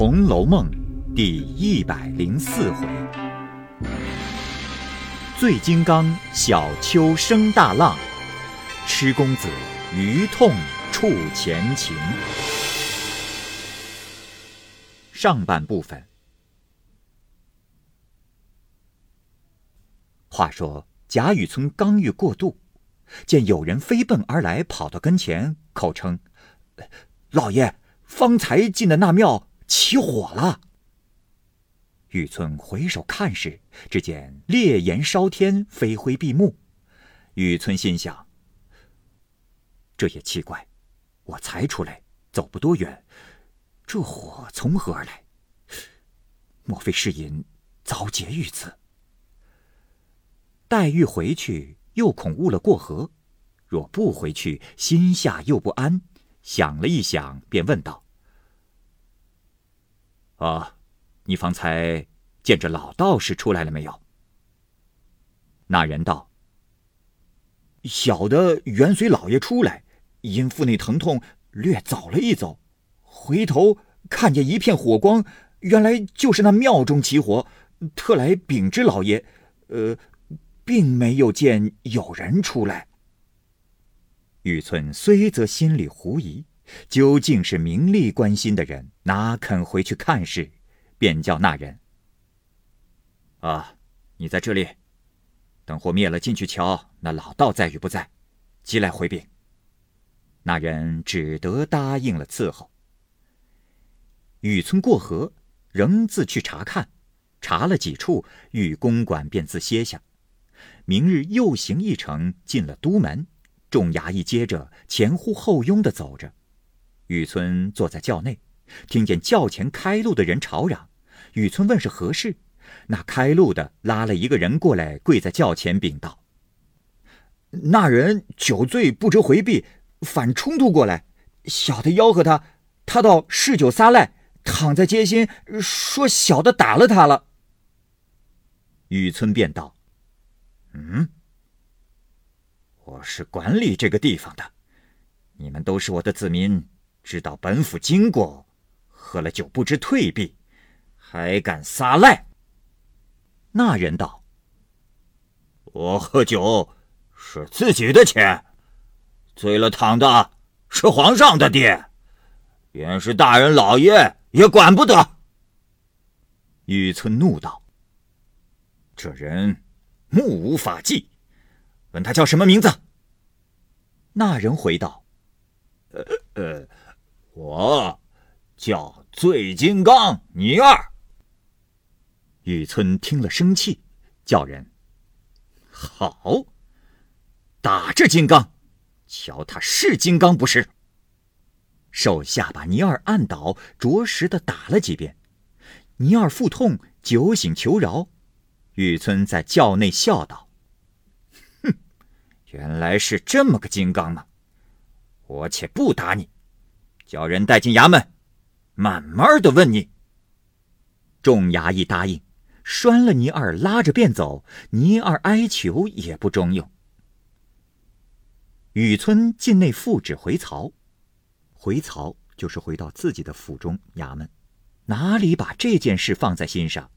红楼梦》第一百零四回：醉金刚小丘生大浪，痴公子余痛触前情。上半部分。话说贾雨村刚欲过渡，见有人飞奔而来，跑到跟前，口称：“老爷，方才进的那庙。”起火了！雨村回首看时，只见烈焰烧天，飞灰闭目。雨村心想：这也奇怪，我才出来，走不多远，这火从何而来？莫非是因遭劫遇此？黛玉回去，又恐误了过河；若不回去，心下又不安。想了一想，便问道。啊，你方才见着老道士出来了没有？那人道：“小的原随老爷出来，因腹内疼痛，略早了一走，回头看见一片火光，原来就是那庙中起火，特来禀知老爷。呃，并没有见有人出来。”玉村虽则心里狐疑。究竟是名利关心的人，哪肯回去看事？便叫那人：“啊，你在这里，等火灭了，进去瞧那老道在与不在，即来回禀。”那人只得答应了伺候。雨村过河，仍自去查看，查了几处，玉公馆便自歇下。明日又行一程，进了都门，众衙役接着前呼后拥的走着。雨村坐在轿内，听见轿前开路的人吵嚷。雨村问是何事，那开路的拉了一个人过来，跪在轿前禀道：“那人酒醉不知回避，反冲突过来，小的吆喝他，他倒嗜酒撒赖，躺在街心，说小的打了他了。”雨村便道：“嗯，我是管理这个地方的，你们都是我的子民。”知道本府经过，喝了酒不知退避，还敢撒赖？那人道：“我喝酒是自己的钱，醉了躺的是皇上的爹，便是大人老爷也管不得。”雨村怒道：“这人目无法纪，问他叫什么名字？”那人回道：“呃呃。”我叫醉金刚倪二。玉村听了生气，叫人好打这金刚，瞧他是金刚不是。手下把倪二按倒，着实的打了几遍。倪二腹痛，酒醒求饶。玉村在轿内笑道：“哼，原来是这么个金刚吗？我且不打你。”叫人带进衙门，慢慢的问你。众衙役答应，拴了倪二，拉着便走。倪二哀求也不中用。雨村进内复旨回曹，回曹就是回到自己的府中衙门，哪里把这件事放在心上？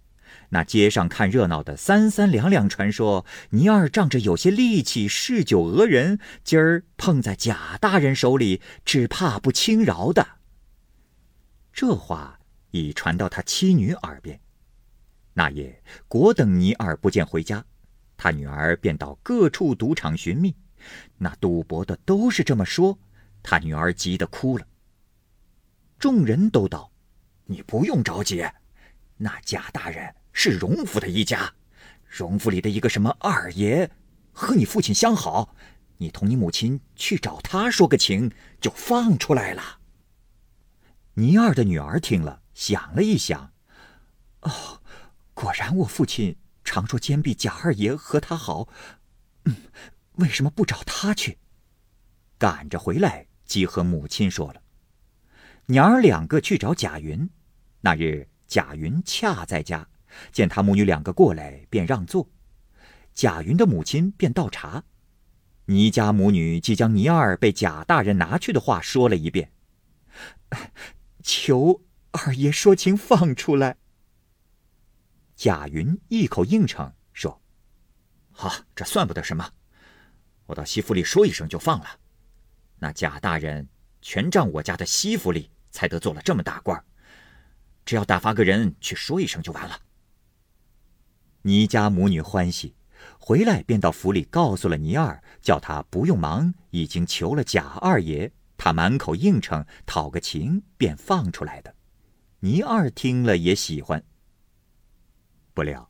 那街上看热闹的三三两两传说，倪二仗着有些力气嗜酒讹人，今儿碰在贾大人手里，只怕不轻饶的。这话已传到他妻女耳边。那夜果等倪二不见回家，他女儿便到各处赌场寻觅，那赌博的都是这么说，他女儿急得哭了。众人都道：“你不用着急，那贾大人。”是荣府的一家，荣府里的一个什么二爷，和你父亲相好，你同你母亲去找他说个情，就放出来了。倪二的女儿听了，想了一想，哦，果然我父亲常说坚壁贾二爷和他好，嗯，为什么不找他去？赶着回来，即和母亲说了。娘儿两个去找贾云，那日贾云恰在家。见他母女两个过来，便让座。贾云的母亲便倒茶。倪家母女即将倪二被贾大人拿去的话说了一遍。求二爷说情放出来。”贾云一口应承说：“好，这算不得什么，我到西府里说一声就放了。那贾大人全仗我家的西府里才得做了这么大官，只要打发个人去说一声就完了。”倪家母女欢喜，回来便到府里告诉了倪二，叫他不用忙，已经求了贾二爷，他满口应承，讨个情便放出来的。倪二听了也喜欢。不料，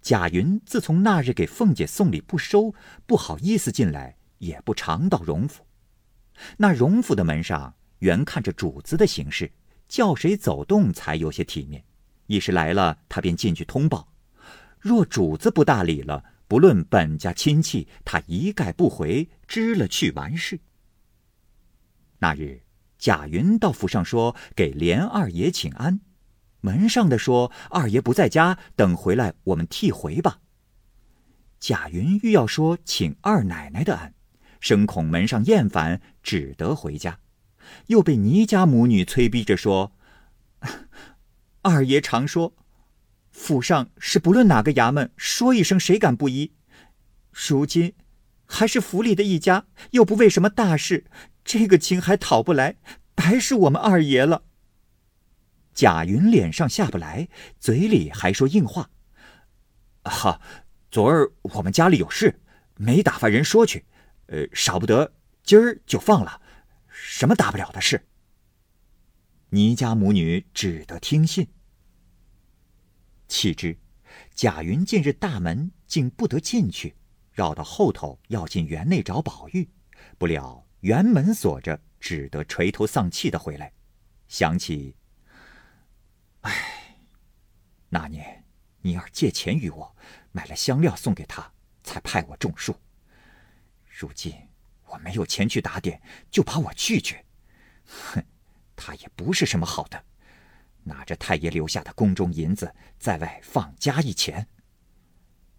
贾云自从那日给凤姐送礼不收，不好意思进来，也不常到荣府。那荣府的门上原看着主子的行事，叫谁走动才有些体面。一时来了，他便进去通报。若主子不大理了，不论本家亲戚，他一概不回，知了去完事。那日，贾云到府上说给连二爷请安。门上的说：“二爷不在家，等回来我们替回吧。”贾云欲要说请二奶奶的安，生恐门上厌烦，只得回家。又被倪家母女催逼着说：“ 二爷常说，府上是不论哪个衙门说一声，谁敢不依？如今还是府里的一家，又不为什么大事，这个情还讨不来，白是我们二爷了。”贾云脸上下不来，嘴里还说硬话：“哈，昨儿我们家里有事，没打发人说去，呃，少不得今儿就放了，什么大不了的事。”倪家母女只得听信。岂知贾云近日大门竟不得进去，绕到后头要进园内找宝玉，不料园门锁着，只得垂头丧气的回来，想起。唉，那年妮儿借钱与我，买了香料送给他，才派我种树。如今我没有钱去打点，就把我拒绝。哼，他也不是什么好的，拿着太爷留下的宫中银子，在外放加一钱。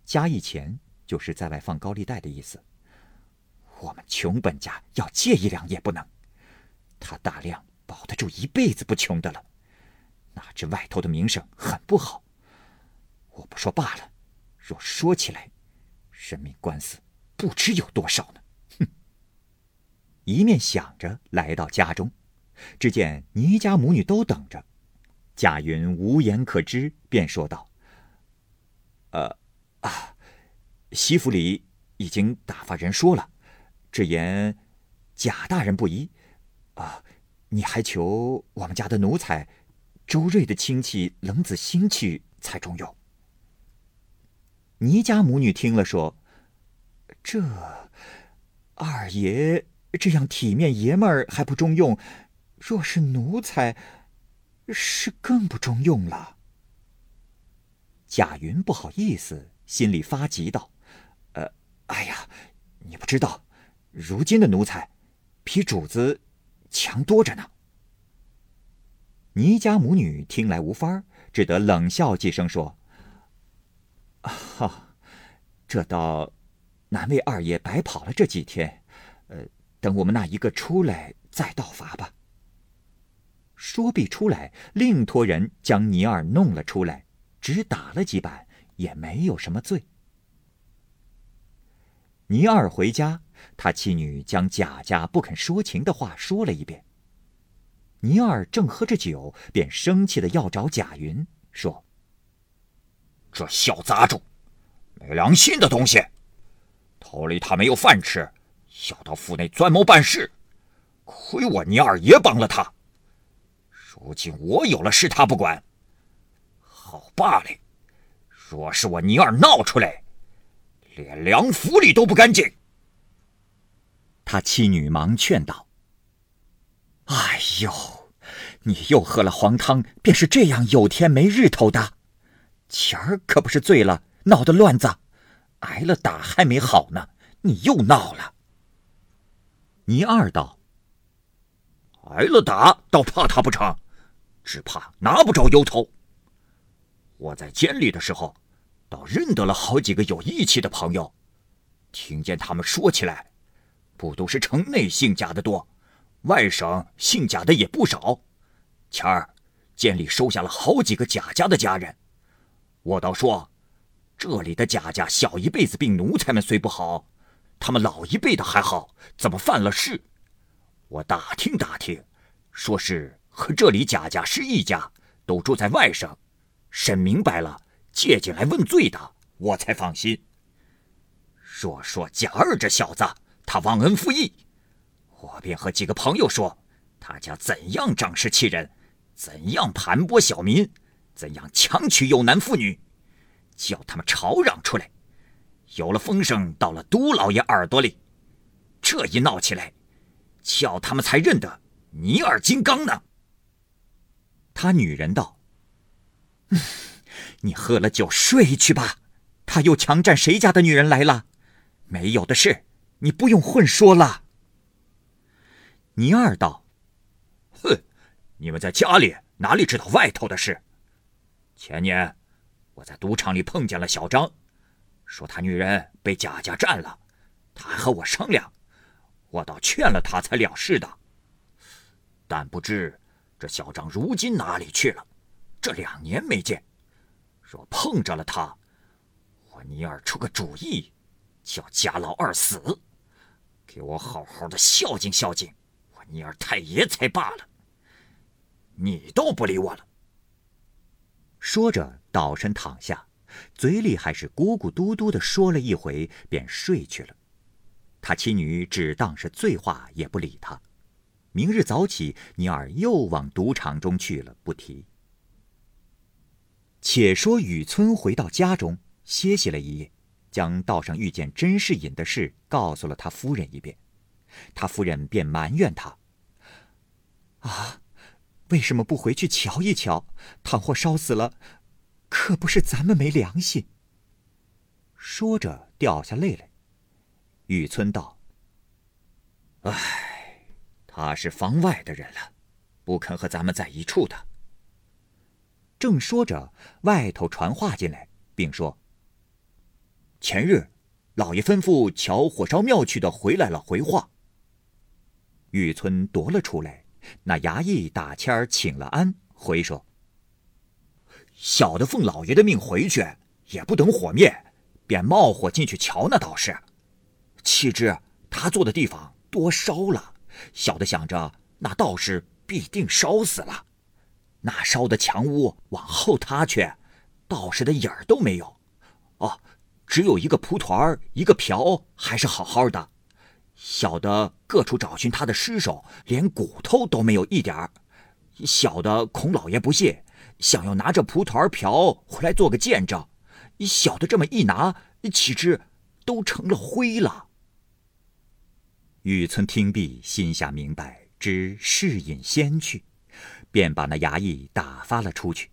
加一钱就是在外放高利贷的意思。我们穷本家要借一两也不能，他大量保得住一辈子不穷的了。哪知外头的名声很不好，我不说罢了，若说起来，人命官司不知有多少呢。哼！一面想着，来到家中，只见倪家母女都等着。贾云无言可知，便说道：“呃，啊，西府里已经打发人说了，只言贾大人不依。啊，你还求我们家的奴才。”周瑞的亲戚冷子兴去才中用。倪家母女听了说：“这二爷这样体面爷们儿还不中用，若是奴才，是更不中用了。”贾云不好意思，心里发急道：“呃，哎呀，你不知道，如今的奴才比主子强多着呢。”倪家母女听来无法只得冷笑几声，说：“哈，这倒难为二爷白跑了这几天。呃，等我们那一个出来再道罚吧。”说毕出来，另托人将倪二弄了出来，只打了几板，也没有什么罪。倪二回家，他妻女将贾家不肯说情的话说了一遍。倪二正喝着酒，便生气的要找贾云，说：“这小杂种，没良心的东西，逃离他没有饭吃，要到府内钻谋办事，亏我倪二爷帮了他。如今我有了事，他不管。好罢了，若是我倪二闹出来，连梁府里都不干净。”他妻女忙劝道。哎呦，你又喝了黄汤，便是这样有天没日头的。前儿可不是醉了，闹的乱子，挨了打还没好呢，你又闹了。倪二道：“挨了打倒怕他不成，只怕拿不着由头。我在监里的时候，倒认得了好几个有义气的朋友，听见他们说起来，不都是城内姓贾的多。”外省姓贾的也不少，前儿监里收下了好几个贾家的家人。我倒说，这里的贾家小一辈子病奴才们虽不好，他们老一辈的还好，怎么犯了事？我打听打听，说是和这里贾家是一家，都住在外省。审明白了，借进来问罪的，我才放心。若说贾二这小子，他忘恩负义，我便和几个朋友说，他家怎样仗势欺人，怎样盘剥小民，怎样强娶有男妇女，叫他们吵嚷出来。有了风声到了都老爷耳朵里，这一闹起来，叫他们才认得尼尔金刚呢。他女人道：“你喝了酒睡去吧，他又强占谁家的女人来了？没有的事。”你不用混说了。尼尔道：“哼，你们在家里哪里知道外头的事？前年我在赌场里碰见了小张，说他女人被贾家占了，他还和我商量，我倒劝了他才了事的。但不知这小张如今哪里去了？这两年没见，若碰着了他，我尼尔出个主意，叫贾老二死。”给我好好的孝敬孝敬，我尼尔太爷才罢了。你倒不理我了。说着，倒身躺下，嘴里还是咕咕嘟嘟的说了一回，便睡去了。他妻女只当是醉话，也不理他。明日早起，尼尔又往赌场中去了，不提。且说雨村回到家中，歇息了一夜。将道上遇见甄士隐的事告诉了他夫人一遍，他夫人便埋怨他：“啊，为什么不回去瞧一瞧？倘或烧死了，可不是咱们没良心。”说着掉下泪来。雨村道：“唉，他是房外的人了，不肯和咱们在一处的。”正说着，外头传话进来，并说。前日，老爷吩咐瞧火烧庙去的回来了，回话。玉村夺了出来，那衙役打签儿请了安，回说：“小的奉老爷的命回去，也不等火灭，便冒火进去瞧那道士。岂知他坐的地方多烧了，小的想着那道士必定烧死了。那烧的墙屋往后塌去，道士的影儿都没有。哦。”只有一个蒲团儿，一个瓢，还是好好的。小的各处找寻他的尸首，连骨头都没有一点儿。小的孔老爷不信，想要拿着蒲团瓢回来做个见证。小的这么一拿，岂知都成了灰了。雨村听毕，心下明白，知是隐先去，便把那衙役打发了出去。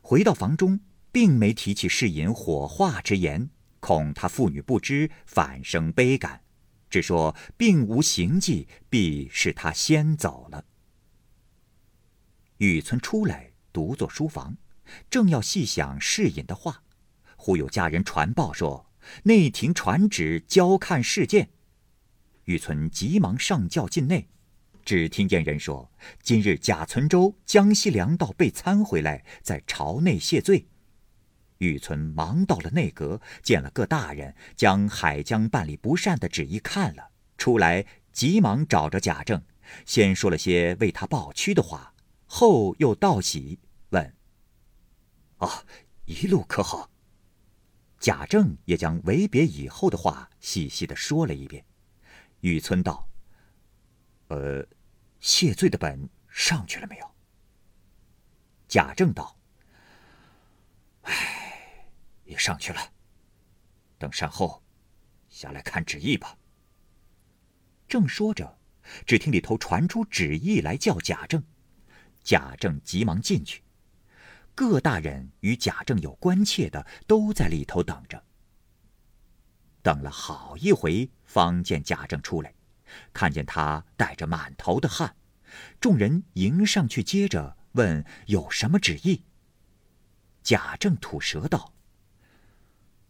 回到房中，并没提起世隐火化之言。恐他父女不知，反生悲感，只说并无行迹，必是他先走了。雨村出来，独坐书房，正要细想世隐的话，忽有家人传报说内廷传旨交看事件。雨村急忙上轿进内，只听见人说今日贾存周、江西粮道被参回来，在朝内谢罪。玉村忙到了内阁，见了各大人，将海江办理不善的旨意看了出来，急忙找着贾政，先说了些为他抱屈的话，后又道喜，问：“啊，一路可好？”贾政也将为别以后的话细细的说了一遍。玉村道：“呃，谢罪的本上去了没有？”贾政道：“唉。”也上去了，等善后，下来看旨意吧。正说着，只听里头传出旨意来，叫贾政。贾政急忙进去，各大人与贾政有关切的都在里头等着。等了好一回，方见贾政出来，看见他带着满头的汗，众人迎上去，接着问有什么旨意。贾政吐舌道。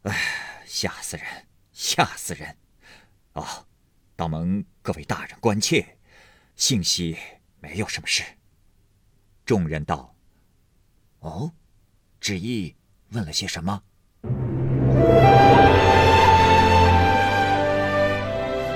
哎，吓死人，吓死人！哦，道蒙各位大人关切，幸喜没有什么事。众人道：“哦，旨意问了些什么？